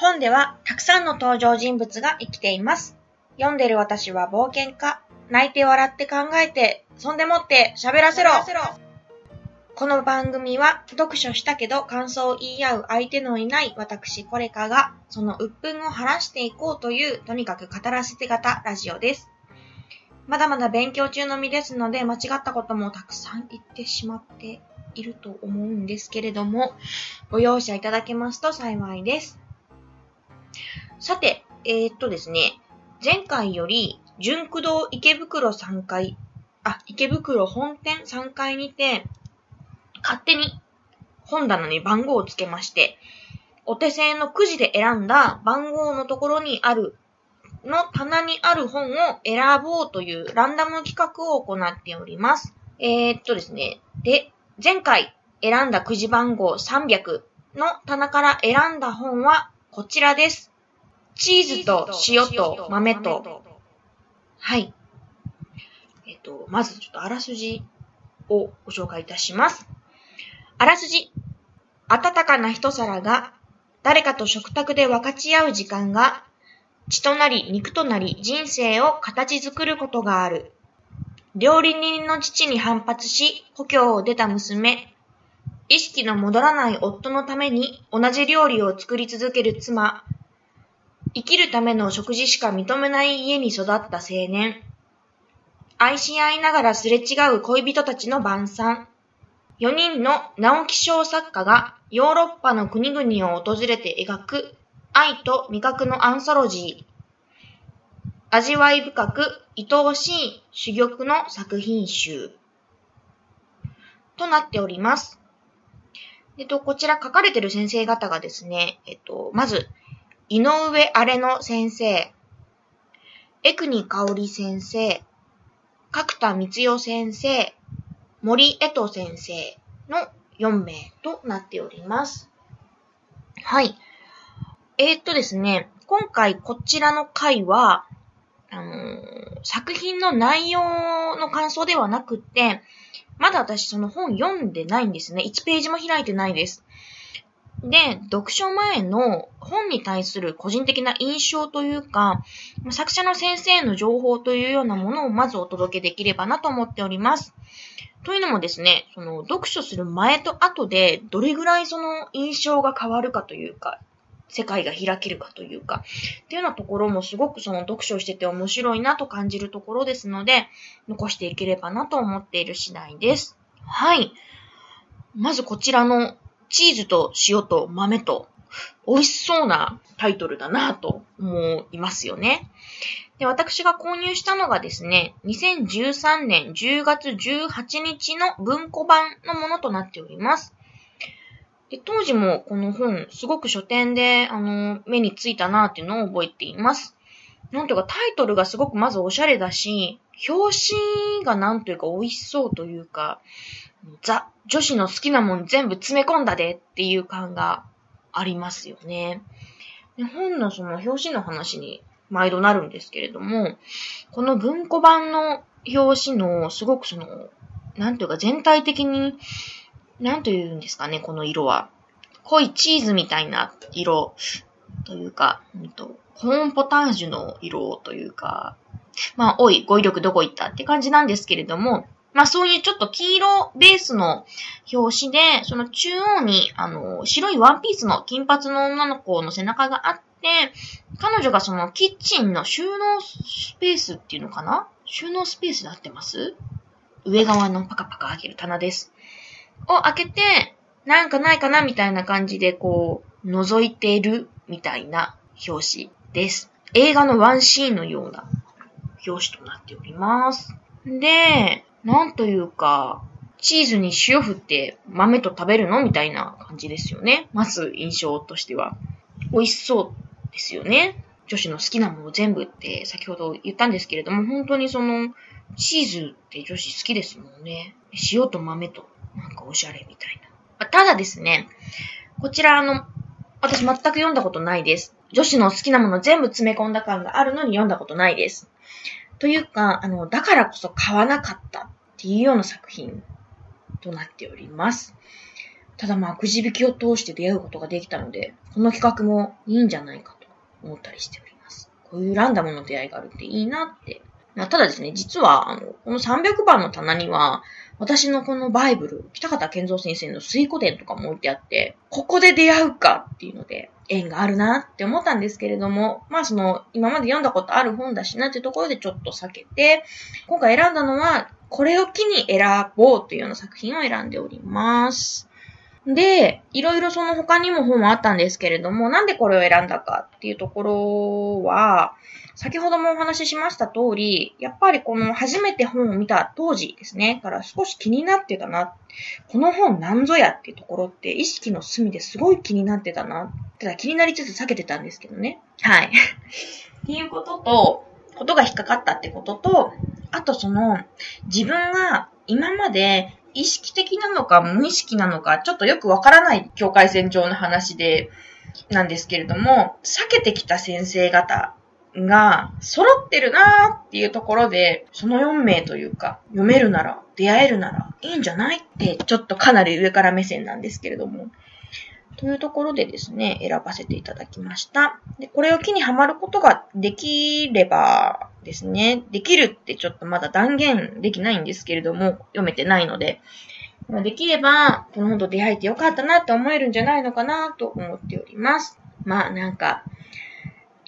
本ではたくさんの登場人物が生きています。読んでる私は冒険家。泣いて笑って考えて、そんでもって喋らせろこの番組は読書したけど感想を言い合う相手のいない私コレカがその鬱憤を晴らしていこうというとにかく語らせて型ラジオです。まだまだ勉強中の身ですので間違ったこともたくさん言ってしまっていると思うんですけれどもご容赦いただけますと幸いです。さて、えー、っとですね、前回より純駆動池袋3階、あ、池袋本店3階にて勝手に本棚に番号をつけまして、お手製のくじで選んだ番号のところにある、の棚にある本を選ぼうというランダム企画を行っております。えー、っとですね。で、前回選んだくじ番号300の棚から選んだ本はこちらです。チーズと塩と豆と、はい。えっと、まずちょっとあらすじをご紹介いたします。あらすじ。温かな一皿が、誰かと食卓で分かち合う時間が、血となり肉となり人生を形作ることがある。料理人の父に反発し、故郷を出た娘。意識の戻らない夫のために同じ料理を作り続ける妻。生きるための食事しか認めない家に育った青年。愛し合いながらすれ違う恋人たちの晩餐。4人の直木賞作家がヨーロッパの国々を訪れて描く愛と味覚のアンソロジー。味わい深く愛おしい珠玉の作品集。となっております。えっと、こちら書かれてる先生方がですね、えっと、まず、井上荒れの先生、江国香織先生、角田光代先生、森江戸先生の4名となっております。はい。えー、っとですね、今回こちらの回は、あの作品の内容の感想ではなくって、まだ私その本読んでないんですね。1ページも開いてないです。で、読書前の本に対する個人的な印象というか、作者の先生の情報というようなものをまずお届けできればなと思っております。というのもですね、その読書する前と後でどれぐらいその印象が変わるかというか、世界が開けるかというか、っていうようなところもすごくその読書をしてて面白いなと感じるところですので、残していければなと思っている次第です。はい。まずこちらのチーズと塩と豆と、美味しそうなタイトルだなと思いますよね。で、私が購入したのがですね、2013年10月18日の文庫版のものとなっております。で、当時もこの本、すごく書店で、あの、目についたなっていうのを覚えています。なんというかタイトルがすごくまずおしゃれだし、表紙がなんというか美味しそうというか、ザ、女子の好きなもん全部詰め込んだでっていう感がありますよね。で本のその表紙の話に毎度なるんですけれども、この文庫版の表紙のすごくその、なんというか全体的に、なんというんですかね、この色は。濃いチーズみたいな色というか、うんと、コーンポタージュの色というか、まあ、おい、語彙力どこ行ったって感じなんですけれども、まあそういうちょっと黄色ベースの表紙で、その中央に、あの、白いワンピースの金髪の女の子の背中があって、彼女がそのキッチンの収納スペースっていうのかな？収納スペースで合ってます？上側のパカパカ開ける棚です。を開けて、なんかないかなみたいな感じでこう、覗いているみたいな表紙です。映画のワンシーンのような表紙となっております。で、なんというか、チーズに塩振って豆と食べるのみたいな感じですよね。まず印象としては。美味しそうですよね。女子の好きなもの全部って先ほど言ったんですけれども、本当にその、チーズって女子好きですもんね。塩と豆と、なんかおしゃれみたいな。ただですね、こちらあの、私全く読んだことないです。女子の好きなもの全部詰め込んだ感があるのに読んだことないです。というか、あの、だからこそ買わなかったっていうような作品となっております。ただまあ、くじ引きを通して出会うことができたので、この企画もいいんじゃないかと思ったりしております。こういうランダムの出会いがあるっていいなってまあ、ただですね、実は、あの、この300番の棚には、私のこのバイブル、北方健三先生の水古典とかも置いてあって、ここで出会うかっていうので、縁があるなって思ったんですけれども、まあその、今まで読んだことある本だしなっていうところでちょっと避けて、今回選んだのは、これを機に選ぼうというような作品を選んでおります。で、いろいろその他にも本はあったんですけれども、なんでこれを選んだかっていうところは、先ほどもお話ししました通り、やっぱりこの初めて本を見た当時ですね、から少し気になってたな。この本なんぞやっていうところって意識の隅ですごい気になってたな。ただ気になりつつ避けてたんですけどね。はい。っていうことと、ことが引っかかったってことと、あとその、自分が今まで意識的なのか無意識なのか、ちょっとよくわからない境界線上の話で、なんですけれども、避けてきた先生方が揃ってるなーっていうところで、その4名というか、読めるなら、出会えるならいいんじゃないって、ちょっとかなり上から目線なんですけれども。というところでですね、選ばせていただきました。で、これを機にハマることができればですね、できるってちょっとまだ断言できないんですけれども、読めてないので、できれば、この本と出会えてよかったなって思えるんじゃないのかなと思っております。まあなんか、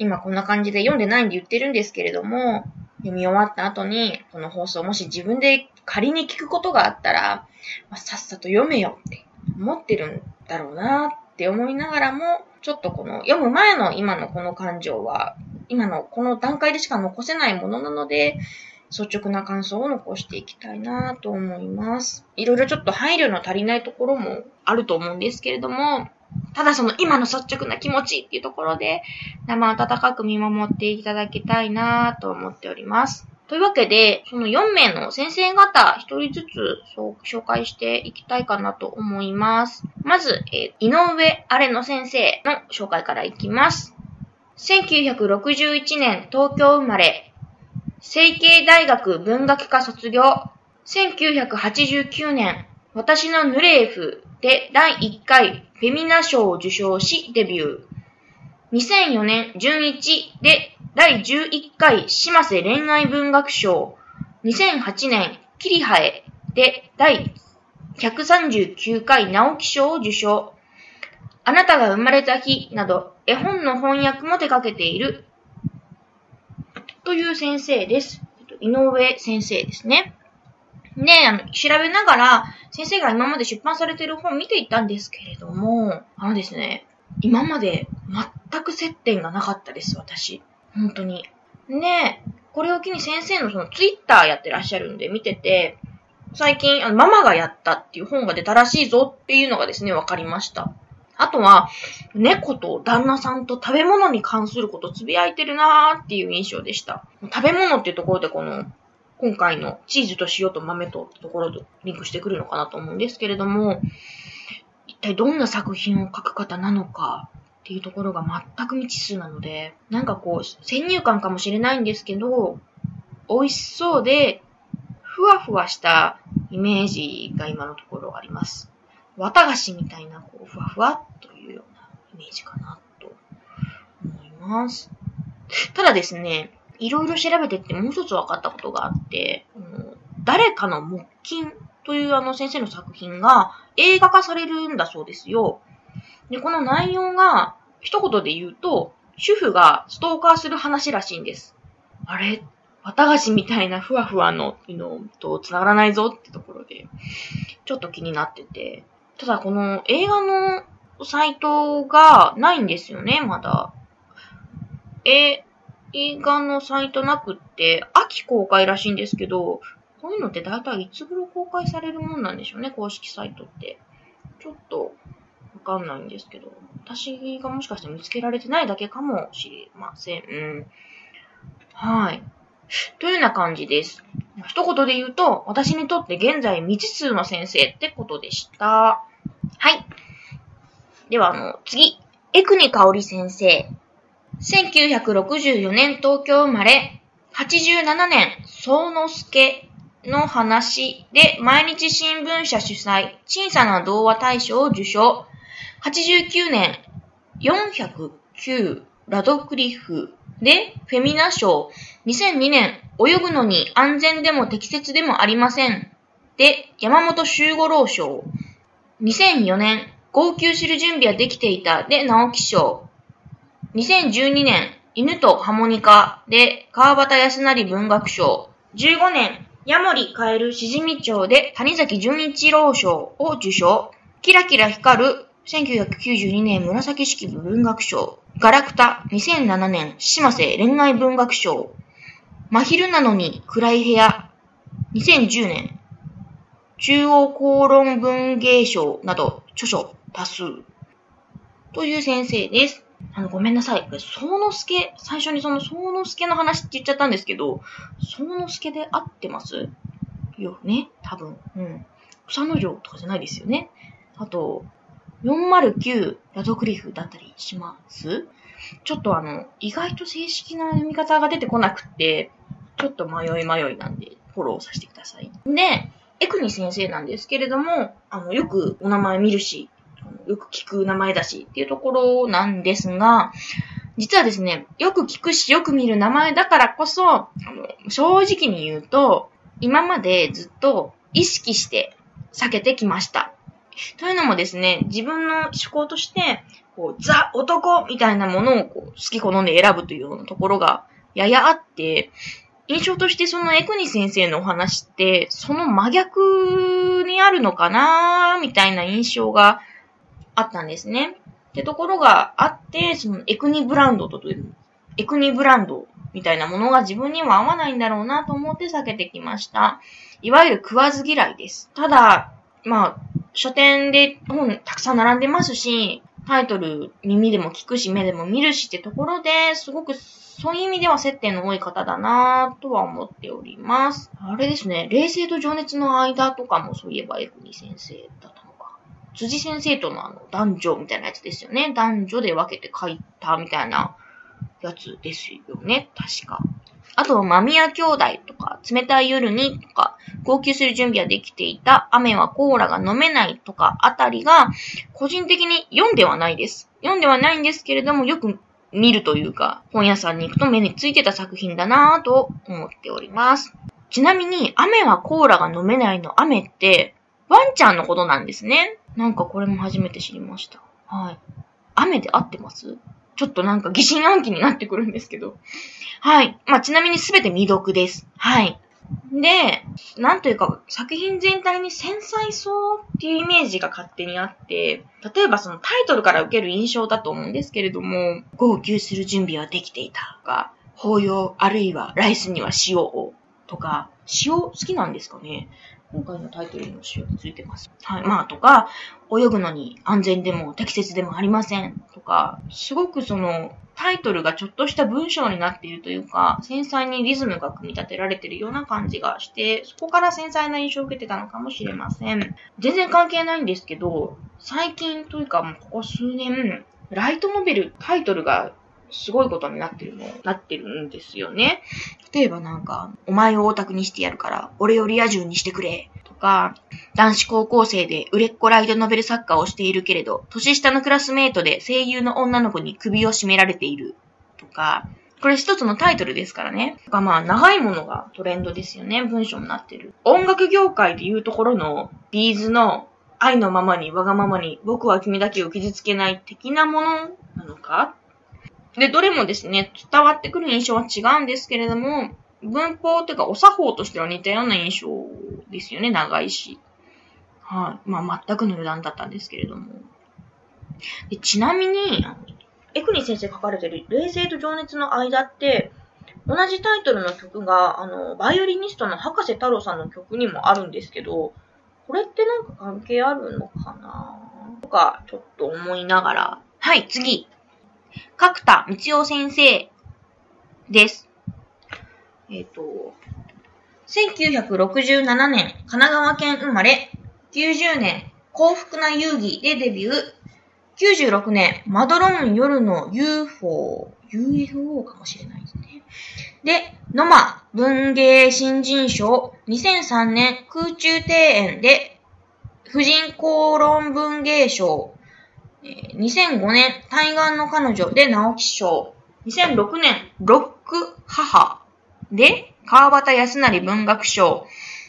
今こんな感じで読んでないんで言ってるんですけれども、読み終わった後に、この放送もし自分で仮に聞くことがあったら、まあ、さっさと読めよって思ってるんだろうなって思いながらも、ちょっとこの読む前の今のこの感情は、今のこの段階でしか残せないものなので、率直な感想を残していきたいなと思います。いろいろちょっと配慮の足りないところもあると思うんですけれども、ただその今の率直な気持ちっていうところで、生温かく見守っていただきたいなと思っております。というわけで、その4名の先生方、1人ずつ紹介していきたいかなと思います。まず、え、井上アレの先生の紹介からいきます。1961年東京生まれ、成形大学文学科卒業、1989年、私のヌレーフで第1回フェミナ賞を受賞しデビュー。2004年準一で第11回島瀬恋愛文学賞。2008年キリハエで第139回直木賞を受賞。あなたが生まれた日など絵本の翻訳も手掛けているという先生です。井上先生ですね。で、あの、調べながら、先生が今まで出版されてる本を見ていったんですけれども、あのですね、今まで全く接点がなかったです、私。本当に。で、これを機に先生のそのツイッターやってらっしゃるんで見てて、最近、あの、ママがやったっていう本が出たらしいぞっていうのがですね、わかりました。あとは、猫と旦那さんと食べ物に関することつぶやいてるなーっていう印象でした。食べ物っていうところでこの、今回のチーズと塩と豆とところとリンクしてくるのかなと思うんですけれども、一体どんな作品を書く方なのかっていうところが全く未知数なので、なんかこう、先入観かもしれないんですけど、美味しそうで、ふわふわしたイメージが今のところあります。綿菓子みたいな、こう、ふわふわというようなイメージかなと思います。ただですね、いろいろ調べてってもう一つ分かったことがあって、誰かの木金というあの先生の作品が映画化されるんだそうですよ。で、この内容が一言で言うと、主婦がストーカーする話らしいんです。あれ？綿菓子みたいなふわふわののと繋がらないぞってところで、ちょっと気になってて。ただこの映画のサイトがないんですよね、まだ。え、映画のサイトなくって、秋公開らしいんですけど、こういうのって大体いつ頃公開されるもんなんでしょうね、公式サイトって。ちょっと、わかんないんですけど、私がもしかして見つけられてないだけかもしれません。うん、はい。というような感じです。一言で言うと、私にとって現在未知数の先生ってことでした。はい。では、あの、次。エクニカオリ先生。1964年東京生まれ、87年、総之助の話で毎日新聞社主催小さな童話大賞を受賞。89年409ラドクリフでフェミナ賞。2002年泳ぐのに安全でも適切でもありません。で山本周五郎賞。2004年号泣する準備はできていたで直木賞。2012年犬とハモニカで川端康成文学賞。15年ヤモリカエルしじみ町で谷崎潤一郎賞を受賞。キラキラ光る1992年紫式部文学賞。ガラクタ2007年島瀬恋愛文学賞。真昼なのに暗い部屋2010年中央公論文芸賞など著書多数という先生です。あの、ごめんなさい。総之助、最初にその総之助の話って言っちゃったんですけど、総之助で合ってます？よね多分。うん。草の城とかじゃないですよね。あと、409ラドクリフだったりします？ちょっとあの、意外と正式な読み方が出てこなくて、ちょっと迷い迷いなんで、フォローさせてください。で、エクニ先生なんですけれども、あの、よくお名前見るし、よく聞く名前だしっていうところなんですが、実はですね、よく聞くし、よく見る名前だからこそ、あの正直に言うと、今までずっと意識して避けてきました。というのもですね、自分の思考として、こう、ザ・男みたいなものをこう好き好んで選ぶというようなところがややあって、印象としてそのエクニ先生のお話って、その真逆にあるのかなみたいな印象があったんですね。ってところがあって、そのエクニブランドとという、エクニブランドみたいなものが自分には合わないんだろうなと思って避けてきました。いわゆる食わず嫌いです。ただ、まあ、書店で本たくさん並んでますし、タイトル耳でも聞くし、目でも見るしってところで、すごくそういう意味では接点の多い方だなぁとは思っております。あれですね、冷静と情熱の間とかもそういえばエクニ先生だった。辻先生とのあの男女みたいなやつですよね。男女で分けて書いたみたいなやつですよね。確か。あと、マミヤ兄弟とか、冷たい夜にとか、号泣する準備はできていた、雨はコーラが飲めないとかあたりが、個人的に読んではないです。読んではないんですけれども、よく見るというか、本屋さんに行くと目についてた作品だなぁと思っております。ちなみに、雨はコーラが飲めないの雨って、ワンちゃんのことなんですね。なんかこれも初めて知りました。はい。雨で合ってます？ちょっとなんか疑心暗鬼になってくるんですけど。はい。まあ、ちなみにすべて未読です。はい。で、なんというか、作品全体に繊細そうっていうイメージが勝手にあって、例えばそのタイトルから受ける印象だと思うんですけれども、号泣する準備はできていたとか、法要あるいはライスには塩をとか、塩好きなんですかね？今回のタイトルにも塩ってついてます。はい。まあ、とか、泳ぐのに安全でも適切でもありません。とか、すごくその、タイトルがちょっとした文章になっているというか、繊細にリズムが組み立てられているような感じがして、そこから繊細な印象を受けてたのかもしれません。全然関係ないんですけど、最近というかもうここ数年、ライトノベル、タイトルがすごいことになってるの、なってるんですよね。例えばなんか、お前をオタクにしてやるから、俺をリア充にしてくれ。とか、男子高校生で売れっ子ライトノベル作家をしているけれど、年下のクラスメイトで声優の女の子に首を絞められている。とか、これ一つのタイトルですからね。とかまあ、長いものがトレンドですよね。文章になってる。音楽業界でいうところの、ビーズの愛のままに、わがままに、僕は君だけを傷つけない的なものなのかで、どれもですね、伝わってくる印象は違うんですけれども、文法というか、お作法としては似たような印象ですよね、長いし。はい。まあ、全くの余談だったんですけれども。でちなみに、エクニ先生書かれてる、冷静と情熱の間って、同じタイトルの曲が、あの、バイオリニストの博士太郎さんの曲にもあるんですけど、これってなんか関係あるのかなとか、ちょっと思いながら。はい、次。角田道夫先生です。えっ、ー、と、1967年、神奈川県生まれ、90年、幸福な遊戯でデビュー、96年、マドロン夜の UFO、UFO かもしれないですね。で、ノマ文芸新人賞2003年空中庭園で婦人公論文芸賞2005年対岸の彼女で直木賞。2006年ロック母。で川端康成文学賞。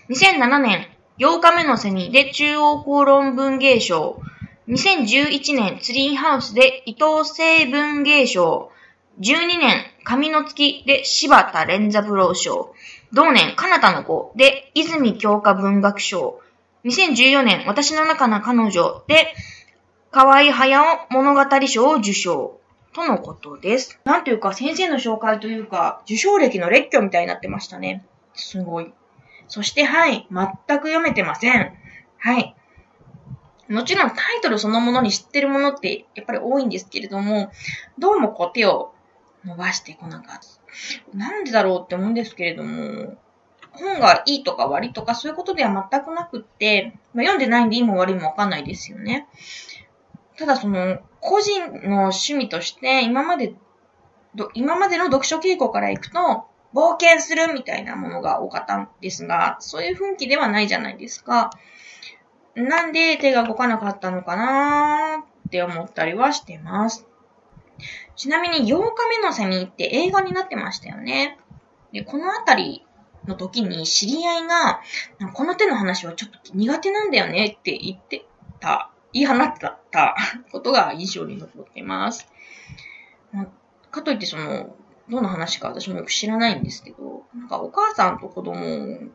2007年8日目のセミで中央公論文芸賞。2011年ツリーハウスで伊藤聖文芸賞。12年、神の月で柴田連三郎賞。同年、彼方の子で泉京香文学賞。2014年、私の中の彼女で河合隼物語賞を受賞。とのことです。なんというか、先生の紹介というか、受賞歴の列挙みたいになってましたね。すごい。そして、はい。全く読めてません。はい。もちろんタイトルそのものに知ってるものってやっぱり多いんですけれども、どうもこう手を伸ばしてこなかった。なんでだろうって思うんですけれども、本がいいとか悪いとかそういうことでは全くなくって、まあ、読んでないんでいいも悪いもわかんないですよね。ただその、個人の趣味として、今まで、今までの読書傾向からいくと、冒険するみたいなものが多かったんですが、そういう雰囲気ではないじゃないですか。なんで手が動かなかったのかなーって思ったりはしてます。ちなみに8日目のセミって映画になってましたよね。で、このあたりの時に知り合いが、この手の話はちょっと苦手なんだよねって言ってた、言い放ったことが印象に残っています。ま、かといってその、どんな話か私もよく知らないんですけど、なんかお母さんと子供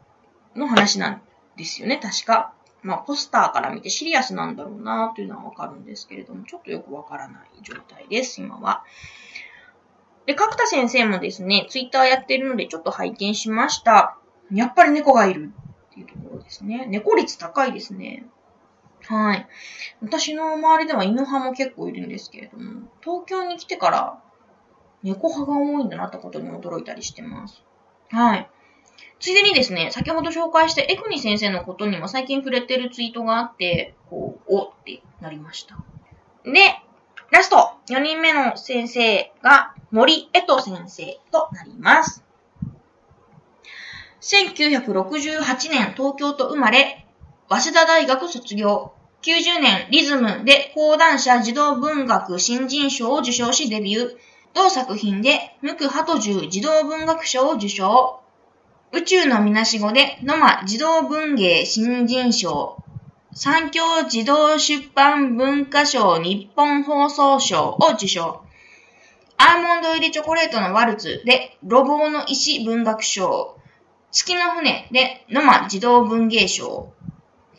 の話なんですよね、確か。まあ、ポスターから見てシリアスなんだろうなというのはわかるんですけれども、ちょっとよくわからない状態です、今は。で、角田先生もですね、ツイッターやってるのでちょっと拝見しました。やっぱり猫がいるっていうところですね。猫率高いですね。はい。私の周りでは犬派も結構いるんですけれども、東京に来てから猫派が多いんだなってことに驚いたりしてます。はい。ついでにですね、先ほど紹介したエクニ先生のことにも最近触れてるツイートがあって、こう、おってなりました。で、ラスト、4人目の先生が森江戸先生となります。1968年東京と生まれ、早稲田大学卒業。90年リズムで講談社児童文学新人賞を受賞しデビュー。同作品で、無垢ハトジュ児童文学賞を受賞。宇宙のみなしごで、野間児童文芸新人賞、三京児童出版文化賞日本放送賞を受賞。アーモンド入りチョコレートのワルツで、ロボの石文学賞。月の船で、野間児童文芸賞。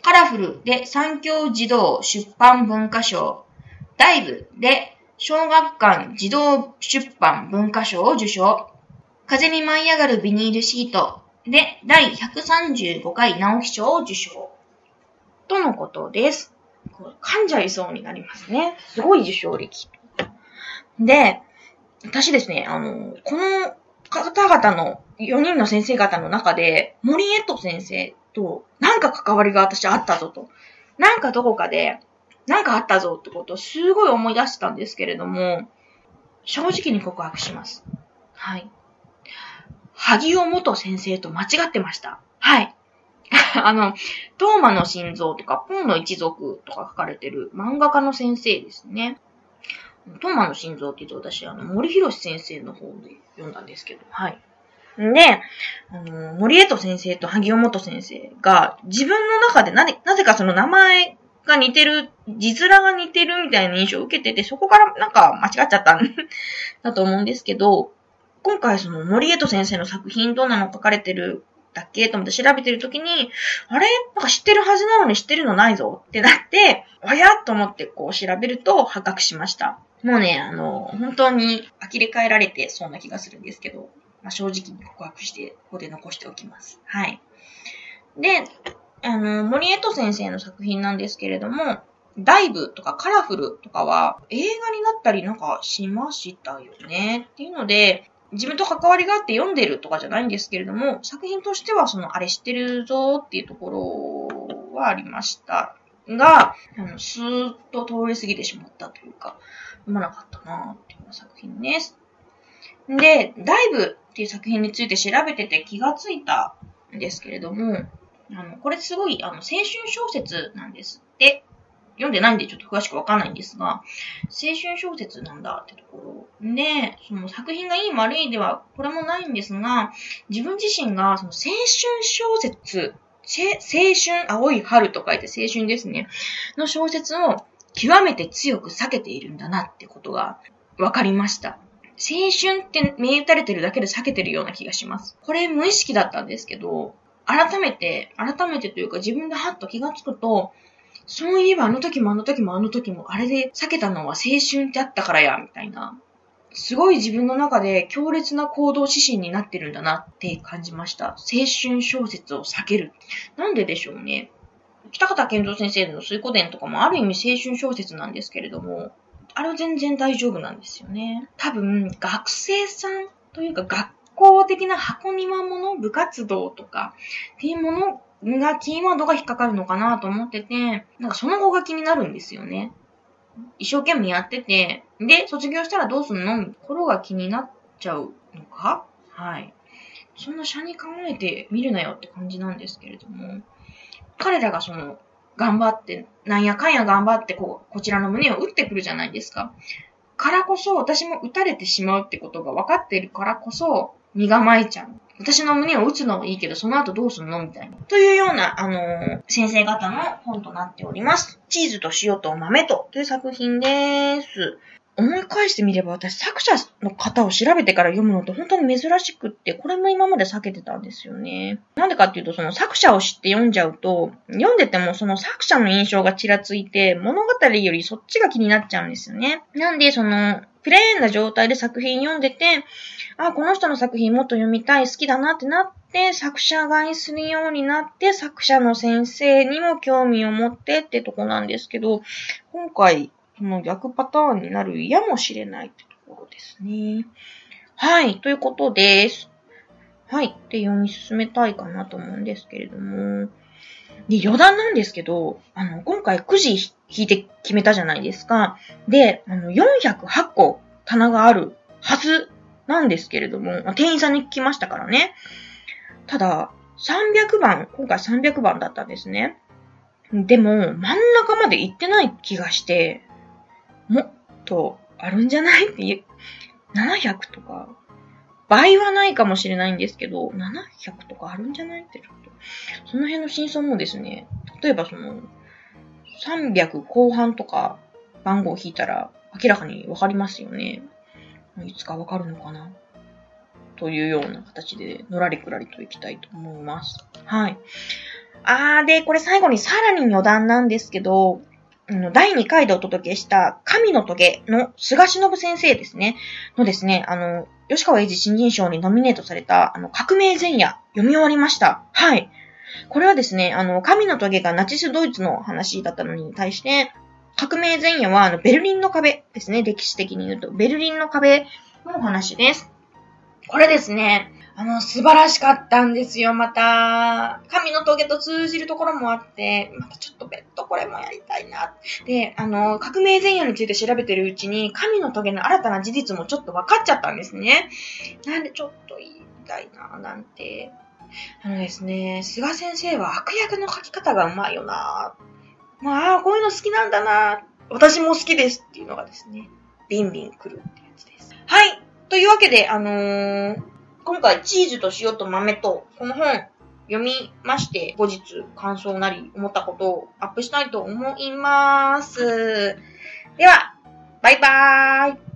カラフルで三京児童出版文化賞。ダイブで、小学館児童出版文化賞を受賞。風に舞い上がるビニールシートで、第135回直木賞を受賞。とのことです。噛んじゃいそうになりますね。すごい受賞歴。で、私ですね、あの、この方々の、4人の先生方の中で、森江戸先生と、なんか関わりが私あったぞと。なんかどこかで、なんかあったぞってことをすごい思い出したんですけれども、正直に告白します。はい。萩尾元先生と間違ってました。はい。あの、トーマの心臓とか、ポンの一族とか書かれてる漫画家の先生ですね。トーマの心臓って言うと私、あの、森博先生の方で読んだんですけど、はい。で、あの、森江戸先生と萩尾元先生が、自分の中でなぜ、なぜかその名前が似てる、字面が似てるみたいな印象を受けてて、そこからなんか間違っちゃったん だと思うんですけど、今回その森江戸先生の作品どんなの書かれてるだっけ？と思って調べてるときに、あれ？なんか知ってるはずなのに知ってるのないぞってなって、あやと思ってこう調べると破格しました。もうね、あの、本当に呆れ返られてそうな気がするんですけど、まあ、正直に告白して、ここで残しておきます。はい。で、あの、森江戸先生の作品なんですけれども、ダイブとかカラフルとかは映画になったりなんかしましたよね。っていうので、自分と関わりがあって読んでるとかじゃないんですけれども、作品としてはその、あれ知ってるぞっていうところはありましたが、あの、スーッと通り過ぎてしまったというか、読まなかったなっていう作品です。で、ダイブっていう作品について調べてて気がついたんですけれども、あの、これすごい、あの、青春小説なんですって。読んでないんでちょっと詳しくわかんないんですが、青春小説なんだってところ。で、その作品がいい悪いではこれもないんですが、自分自身がその青春小説、青春、青い春と書いて青春ですね、の小説を極めて強く避けているんだなってことが分かりました。青春って銘打たれてるだけで避けてるような気がします。これ無意識だったんですけど、改めて、改めてというか自分でハッと気がつくと、そういえばあの時もあの時もあの時もあれで避けたのは青春ってあったからや、みたいな。すごい自分の中で強烈な行動指針になってるんだなって感じました。青春小説を避ける。なんででしょうね。北方健三先生の水湖伝とかもある意味青春小説なんですけれども、あれは全然大丈夫なんですよね。多分、学生さんというか学校的な箱庭もの、部活動とかっていうものが、キーワードが引っかかるのかなと思ってて、なんかその後が気になるんですよね。一生懸命やってて、で、卒業したらどうすんの？心が気になっちゃうのか？はい。そんな社に考えてみるなよって感じなんですけれども、彼らがその、頑張って、なんやかんや頑張ってこう、こちらの胸を打ってくるじゃないですか。からこそ、私も打たれてしまうってことが分かっているからこそ、身構えちゃう。私の胸を打つのはいいけど、その後どうすんのみたいな。というような、あのー、先生方の本となっております。チーズと塩と豆とという作品です。思い返してみれば私作者の方を調べてから読むのって本当に珍しくって、これも今まで避けてたんですよね。なんでかっていうと、その作者を知って読んじゃうと、読んでてもその作者の印象がちらついて、物語よりそっちが気になっちゃうんですよね。なんで、その、プレーンな状態で作品読んでて、あ、この人の作品もっと読みたい、好きだなってなって、作者買いするようになって、作者の先生にも興味を持ってってとこなんですけど、今回、その逆パターンになるやもしれないってところですね。はい、ということです。はい、で読み進めたいかなと思うんですけれども。で、余談なんですけど、あの、今回9時引いて決めたじゃないですか。で、あの、408個棚があるはずなんですけれども、店員さんに聞きましたからね。ただ、300番、今回300番だったんですね。でも、真ん中まで行ってない気がして、もっとあるんじゃない？っていう、700とか、倍はないかもしれないんですけど、700とかあるんじゃない？ってちょっと、その辺の真相もですね、例えばその、300後半とか番号を引いたら明らかにわかりますよね。いつかわかるのかな？というような形で、のらりくらりといきたいと思います。はい。あー、で、これ最後にさらに余談なんですけど、第2回でお届けした神の棘の菅忍先生ですね。のですね、あの、吉川英治新人賞にノミネートされた、あの、革命前夜、読み終わりました。はい。これはですね、あの、神の棘がナチスドイツの話だったのに対して、革命前夜は、あの、ベルリンの壁ですね、歴史的に言うと。ベルリンの壁の話です。これですね、あの、素晴らしかったんですよ、また。神の峠と通じるところもあって、またちょっと別途これもやりたいな。で、あの、革命前夜について調べてるうちに、神の峠の新たな事実もちょっと分かっちゃったんですね。なんでちょっと言いたいな、なんて。あのですね、菅先生は悪役の書き方がうまいよな。まあ、こういうの好きなんだな。私も好きですっていうのがですね、ビンビン来るってやつです。はい。というわけで、あのー今回チーズと塩と豆とこの本読みまして、後日感想なり思ったことをアップしたいと思います。では、バイバーイ